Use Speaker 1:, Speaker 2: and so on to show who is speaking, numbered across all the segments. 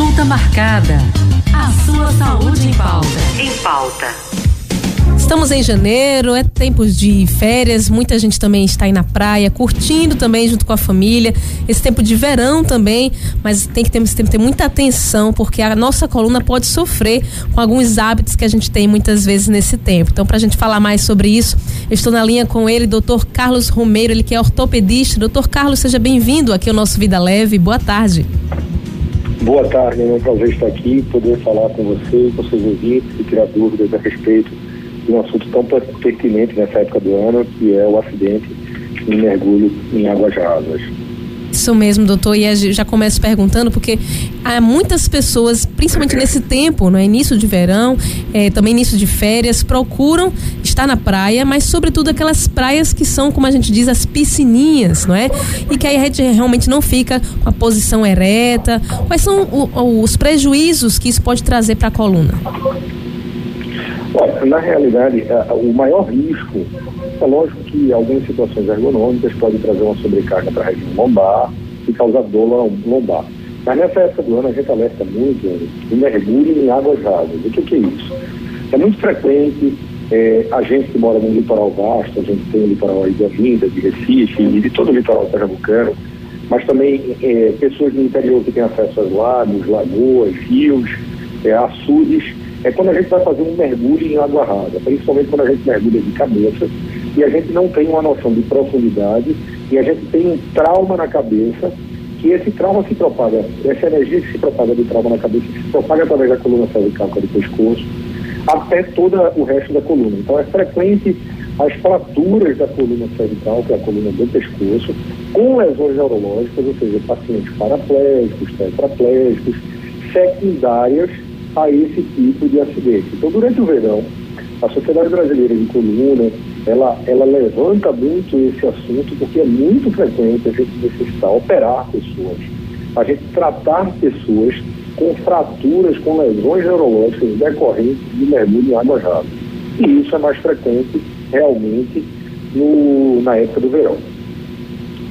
Speaker 1: Consulta marcada. A sua saúde em pauta. Em pauta.
Speaker 2: Estamos em janeiro, é tempos de férias, muita gente também está aí na praia, curtindo também junto com a família. Esse tempo de verão também, mas tem que ter, tem que ter muita atenção, porque a nossa coluna pode sofrer com alguns hábitos que a gente tem muitas vezes nesse tempo. Então, para a gente falar mais sobre isso, eu estou na linha com ele, doutor Carlos Romeiro, ele que é ortopedista. Doutor Carlos, seja bem-vindo aqui ao nosso Vida Leve. Boa tarde.
Speaker 3: Boa tarde, é um prazer estar aqui, poder falar com você, com seus ouvintes e tirar dúvidas a respeito de um assunto tão pertinente nessa época do ano, que é o acidente em mergulho em águas rasas.
Speaker 2: Isso mesmo, doutor. E já começo perguntando, porque há muitas pessoas, principalmente nesse tempo, é início de verão, é, também início de férias, procuram estar na praia, mas sobretudo aquelas praias que são, como a gente diz, as piscininhas, não é? E que aí a gente realmente não fica com a posição ereta. Quais são o, os prejuízos que isso pode trazer para a coluna?
Speaker 3: Olha, na realidade, o maior risco é lógico que algumas situações ergonômicas podem trazer uma sobrecarga para a região lombar e causar dor lombar. Mas nessa época do ano a gente alerta muito o mergulho em águas rasas. O que, que é isso? É muito frequente é, a gente que mora no litoral vasto, a gente tem o litoral aí de Olinda, de Recife e de todo o litoral pernambucano, mas também é, pessoas do interior que têm acesso aos lagos, lagoas, rios, é, açudes, é quando a gente vai fazer um mergulho em água rasa, principalmente quando a gente mergulha de cabeça e a gente não tem uma noção de profundidade e a gente tem um trauma na cabeça, que esse trauma se propaga, essa energia que se propaga do trauma na cabeça se propaga através da coluna cervical, que é do pescoço, até todo o resto da coluna. Então é frequente as fraturas da coluna cervical, que é a coluna do pescoço, com lesões neurológicas, ou seja, pacientes paraplégicos, tetraplégicos, secundárias a esse tipo de acidente. Então, durante o verão, a Sociedade Brasileira de Coluna, ela, ela levanta muito esse assunto porque é muito frequente a gente necessitar operar pessoas, a gente tratar pessoas com fraturas, com lesões neurológicas decorrentes de mergulho em água rasa. E isso é mais frequente realmente no, na época do verão.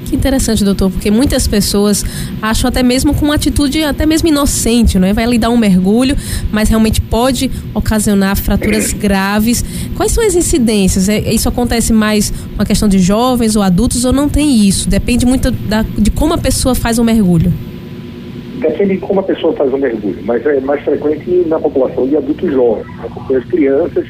Speaker 2: Que interessante, doutor, porque muitas pessoas acham até mesmo com uma atitude até mesmo inocente, não é? Vai ali dar um mergulho, mas realmente pode ocasionar fraturas graves. Quais são as incidências? É, isso acontece mais uma questão de jovens ou adultos ou não tem isso? Depende muito da, de como a pessoa faz o mergulho.
Speaker 3: Depende de como a pessoa faz o mergulho, mas é mais frequente na população de adultos jovens, né? porque as crianças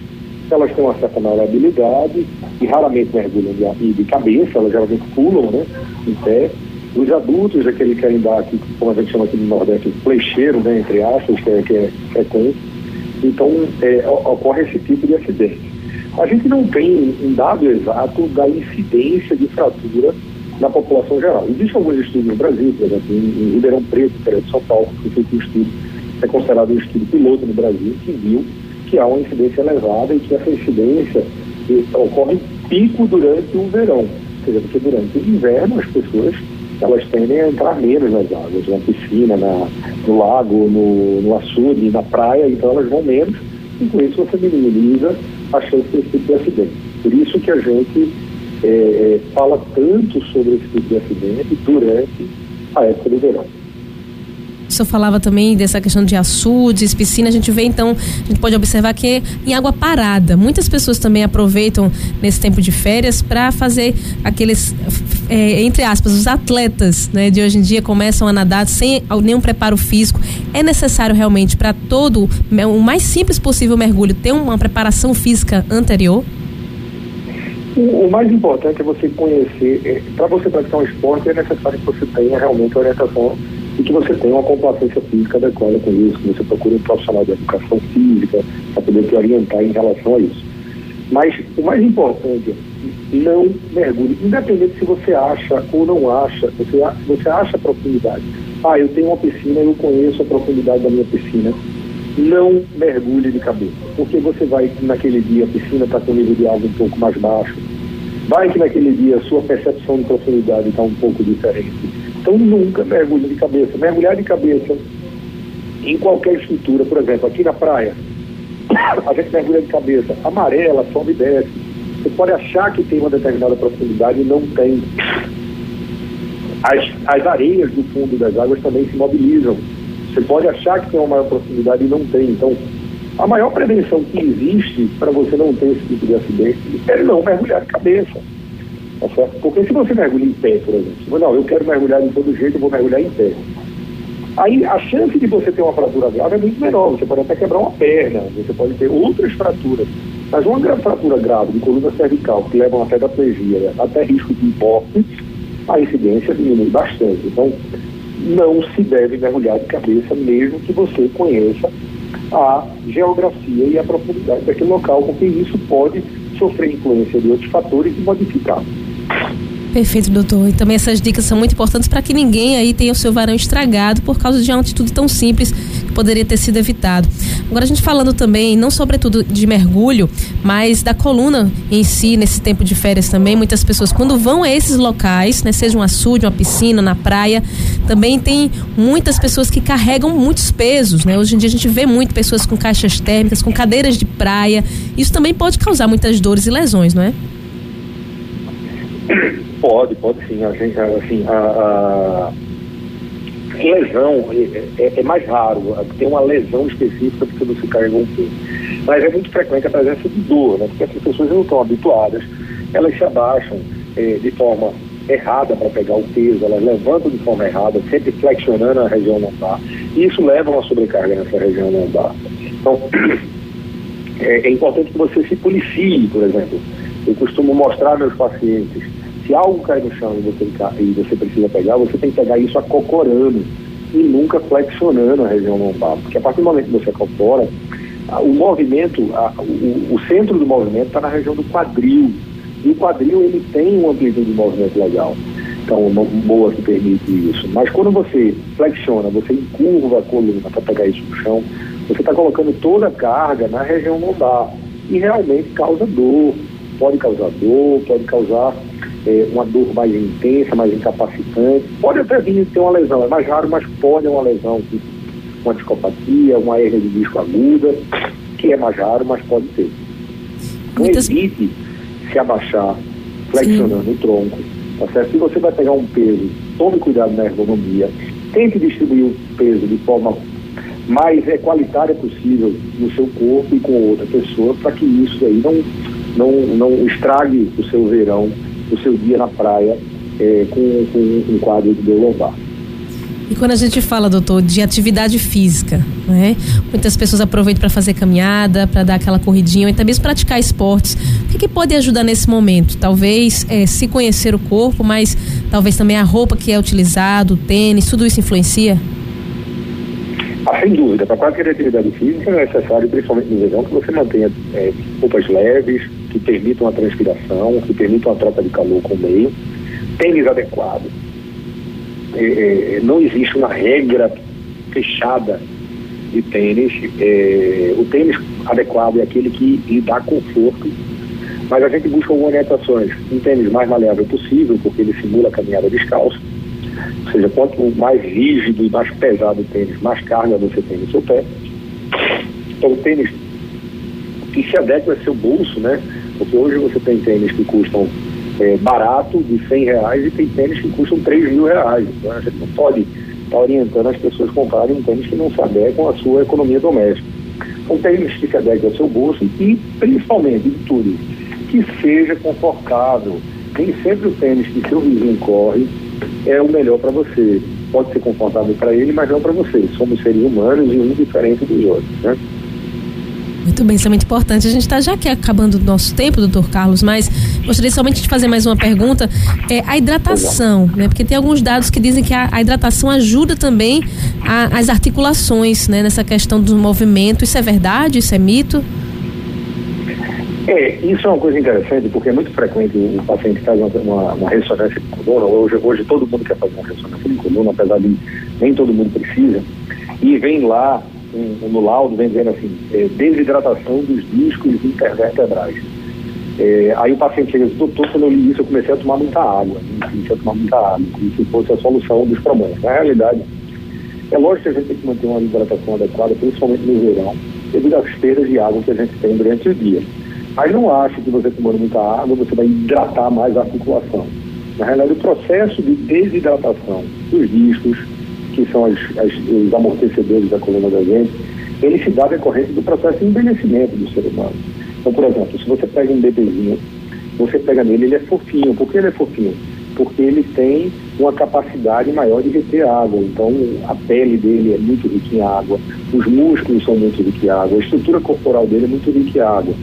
Speaker 3: elas têm uma certa habilidade e raramente mergulham de, de cabeça, elas geralmente pulam, né, em pé. Os adultos é que dar aqui, como a gente chama aqui no Nordeste, flecheiro, né, entre aspas, que é, que é frequente. Então, é, ocorre esse tipo de acidente. A gente não tem um dado exato da incidência de fratura na população geral. Existem alguns estudos no Brasil, por exemplo, em, Ribeirão Preto, interior de São Paulo, que foi feito um estudo, é considerado um estudo piloto no Brasil, que viu que há uma incidência elevada e que essa incidência ocorre pico durante o verão. Ou seja, porque durante o inverno as pessoas elas tendem a entrar menos nas águas, na piscina, na, no lago, no, no açude, na praia, então elas vão menos, e com isso você minimiza a chance desse tipo de acidente. Por isso que a gente é fala tanto sobre esse tipo de acidente durante a época do verão
Speaker 2: o senhor falava também dessa questão de açudes, piscina, a gente vê então, a gente pode observar que é em água parada. Muitas pessoas também aproveitam nesse tempo de férias para fazer aqueles, é, entre aspas, os atletas né, de hoje em dia começam a nadar sem nenhum preparo físico. É necessário realmente para todo, o mais simples possível mergulho, ter uma preparação física anterior?
Speaker 3: O, mais importante é você conhecer, é, para você praticar um esporte é necessário que você tenha realmente orientação e que você tenha uma complacência física adequada com isso, que você procure um profissional de educação física para poder te orientar em relação a isso. Mas o mais importante não mergulhe, independente se você acha ou não acha, você, você acha a profundidade. Ah, eu tenho uma piscina, eu conheço a profundidade da minha piscina. Não mergulhe de cabeça, porque você vai naquele dia a piscina está com o nível de água um pouco mais baixo. Vai que naquele dia a sua percepção de profundidade está um pouco diferente então nunca mergulhe de cabeça. Mergulhar de cabeça em qualquer estrutura, por exemplo, aqui na praia, a gente mergulha de cabeça, amarela, sobe e desce. Você pode achar que tem uma determinada profundidade e não tem. As, as areias do fundo das águas também se mobilizam. Você pode achar que tem uma maior profundidade e não tem. Então, a maior prevenção que existe para você não ter esse tipo de acidente é não mergulhar de cabeça. Tá certo? Porque se você mergulha em pé, por exemplo, não, eu quero mergulhar de todo jeito, eu vou mergulhar em pé. Aí a chance de você ter uma fratura grave é muito menor. Você pode até quebrar uma perna, você pode ter outras fraturas. Mas uma fratura grave de coluna cervical, que leva a uma tetraplegia, até risco de morte, a incidência diminui bastante. Então, não se deve mergulhar de cabeça, mesmo que você conheça a geografia e a profundidade daquele local, porque isso pode sofrer influência de outros fatores e modificar.
Speaker 2: Perfeito, doutor. E também essas dicas são muito importantes para que ninguém aí tenha o seu varão estragado por causa de uma atitude tão simples que poderia ter sido evitado. Agora a gente falando também, não sobretudo de mergulho, mas da coluna em si, nesse tempo de férias também, muitas pessoas quando vão a esses locais, né, seja um açude, uma piscina, na praia, também tem muitas pessoas que carregam muitos pesos, né? Hoje em dia a gente vê muito pessoas com caixas térmicas, com cadeiras de praia. Isso também pode causar muitas dores e lesões, não é?
Speaker 3: Pode, pode sim. A gente, assim, a, a lesão é, é, é, mais raro. Tem uma lesão específica porque você carregou um peso. Mas é muito frequente a presença de dor, né? Porque as pessoas não estão habituadas, elas se abaixam é, de forma errada para pegar o peso, elas levantam de forma errada, sempre flexionando a região lombar. E isso leva a uma sobrecarga nessa região lombar. Então, é, é importante que você se policie, por exemplo. Eu costumo mostrar meus pacientes se algo cai no chão e você, e você precisa pegar, você tem que pegar isso acocorando e nunca flexionando a região lombar. Porque a partir do momento que você acopora, o movimento, a, o, o, centro do movimento está na região do quadril. E o quadril ele tem uma amplitude de movimento legal. Então, uma boa que permite isso. Mas quando você flexiona, você encurva a coluna para pegar isso no chão, você está colocando toda a carga na região lombar. E realmente causa dor. Pode causar dor, pode causar é, uma dor mais intensa, mais incapacitante. Pode até vir ter uma lesão, é mais raro, mas pode ter uma lesão, tipo uma discopatia, uma hernia de disco aguda, que é mais raro, mas pode ter. Então Muitas... evite se abaixar, flexionando Sim. o tronco. Tá certo? Se você vai pegar um peso, tome cuidado na ergonomia, tente distribuir o peso de forma mais equalitária possível no seu corpo e com outra pessoa, para que isso aí não, não, não estrague o seu verão o seu dia na praia é, com, com, um quadro de dor lombar.
Speaker 2: E quando a gente fala, doutor, de atividade física, né? Muitas pessoas aproveitam para fazer caminhada, para dar aquela corridinha, ou até mesmo praticar esportes. O que, que pode ajudar nesse momento? Talvez é, se conhecer o corpo, mas talvez também a roupa que é utilizada, o tênis, tudo isso influencia?
Speaker 3: Ah, sem dúvida, para qualquer atividade física é necessário, principalmente no verão, que você mantenha é, roupas leves, que permitam a transpiração, que permitam a troca de calor com o meio, tênis adequado. É, é, não existe uma regra fechada de tênis. É, o tênis adequado é aquele que lhe dá conforto, mas a gente busca algumas orientações. Um tênis mais maleável possível, porque ele simula a caminhada descalço. Ou seja, quanto mais rígido e mais pesado o tênis, mais carga você tem no seu pé. Então, o tênis que se adequa ao seu bolso, né? Porque hoje você tem tênis que custam é, barato, de 100 reais, e tem tênis que custam 3 mil reais. Então a gente não pode estar tá orientando as pessoas a comprarem um tênis que não se adequa à sua economia doméstica. Um tênis que se adequa ao seu bolso e, principalmente, de tudo, que seja confortável. Nem sempre o tênis que seu vizinho corre é o melhor para você. Pode ser confortável para ele, mas não para você. Somos seres humanos e um diferente dos outros, né?
Speaker 2: Muito bem, isso é muito importante. A gente está já aqui acabando o nosso tempo, doutor Carlos, mas gostaria somente de fazer mais uma pergunta. É a hidratação, né? Porque tem alguns dados que dizem que a, a hidratação ajuda também a, as articulações, né? Nessa questão do movimento. Isso é verdade? Isso é mito?
Speaker 3: É, isso é uma coisa interessante, porque é muito frequente o paciente faz uma, uma, uma ressonância de coluna. Hoje, hoje todo mundo quer fazer uma ressonância de coluna, apesar de nem todo mundo precisa. E vem lá um, no laudo vem dizendo assim, é, desidratação dos discos intervertebrais. É, aí o paciente chega e diz, doutor, quando eu li isso, eu comecei a tomar muita água. Comecei a tomar muita água, como se fosse a solução dos problemas. Na realidade, é lógico que a gente tem que manter uma hidratação adequada, principalmente no verão, devido às perdas de água que a gente tem durante o dia. Mas não acho que você tomando muita água, você vai hidratar mais a articulação. Na realidade, o processo de desidratação dos discos, que são as, as, os amortecedores da coluna da gente, ele se dá decorrente do processo de envelhecimento do ser humano. Então, por exemplo, se você pega um bebezinho, você pega nele, ele é fofinho. Por que ele é fofinho? Porque ele tem uma capacidade maior de reter água. Então, a pele dele é muito rica em água, os músculos são muito ricos em água, a estrutura corporal dele é muito rica em água.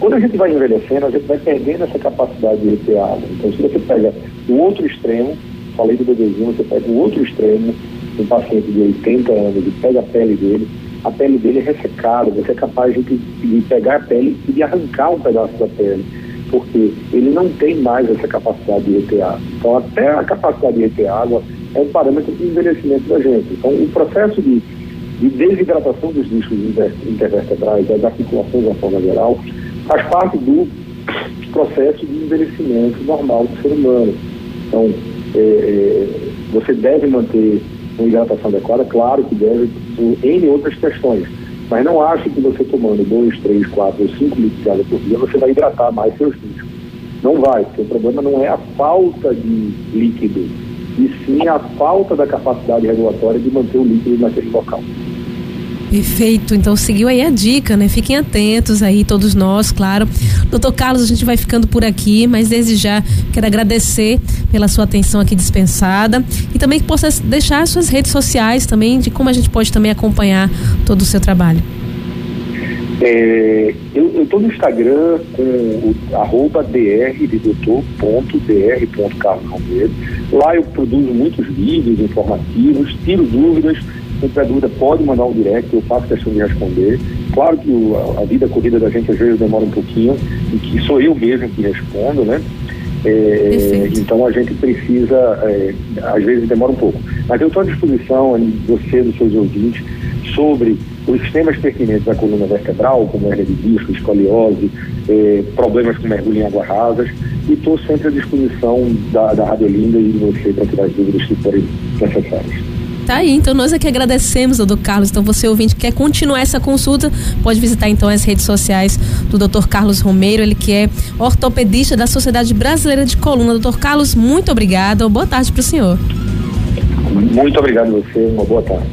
Speaker 3: Quando a gente vai envelhecendo, a gente vai perdendo essa capacidade de reter água. Então, se você pega o outro extremo, falei do bebezinho, você pega o outro extremo, um paciente de 80 anos, e pega a pele dele, a pele dele é ressecada, você é capaz de, de pegar a pele e de arrancar um pedaço da pele, porque ele não tem mais essa capacidade de reter água. Então, até a capacidade de reter água é um parâmetro de envelhecimento da gente. Então, o processo de, de desidratação dos discos intervertebrais, das articulações da forma geral, faz parte do processo de envelhecimento normal do ser humano. Então, é, é, você deve manter uma hidratação adequada, claro que deve, N outras questões. Mas não ache que você tomando 2, 3, 4 ou 5 litros de água por dia, você vai hidratar mais seus discos. Não vai, porque o problema não é a falta de líquido, e sim a falta da capacidade regulatória de manter o líquido naquele local.
Speaker 2: Perfeito. Então seguiu aí a dica, né? Fiquem atentos aí, todos nós, claro. Doutor Carlos, a gente vai ficando por aqui, mas desde já quero agradecer pela sua atenção aqui dispensada e também que possa deixar suas redes sociais também, de como a gente pode também acompanhar todo o seu trabalho.
Speaker 3: É, eu estou no Instagram com o arroba dr de doutor, ponto, dr, ponto Carlos Romero. Lá eu produzo muitos vídeos informativos, tiro dúvidas quem tiver dúvida pode mandar um direct, eu faço questão de responder. Claro que o, a, a, vida corrida da gente às vezes demora um pouquinho, e que sou eu mesmo que respondo, né? É, então a gente precisa, é, às vezes demora um pouco. Mas eu estou à disposição, você, dos seus ouvintes, sobre os sistemas pertinentes da coluna vertebral, como hernia de disco, escoliose, é, problemas com mergulho em águas rasas, e estou sempre à disposição da, da Rádio Linda e de você para tirar as dúvidas que forem necessárias.
Speaker 2: Tá aí, então nós aqui agradecemos, doutor Carlos. Então você ouvinte quer continuar essa consulta, pode visitar então as redes sociais do doutor Carlos Romeiro, ele que é ortopedista da Sociedade Brasileira de Coluna. Doutor Carlos, muito obrigado. Boa tarde para o senhor.
Speaker 3: Muito obrigado a você, uma boa tarde.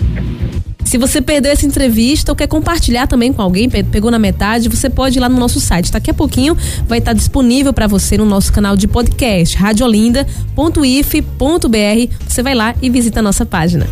Speaker 2: Se você perdeu essa entrevista ou quer compartilhar também com alguém, pegou na metade, você pode ir lá no nosso site. Daqui a pouquinho vai estar disponível para você no nosso canal de podcast, radiolinda.if.br. Você vai lá e visita a nossa página.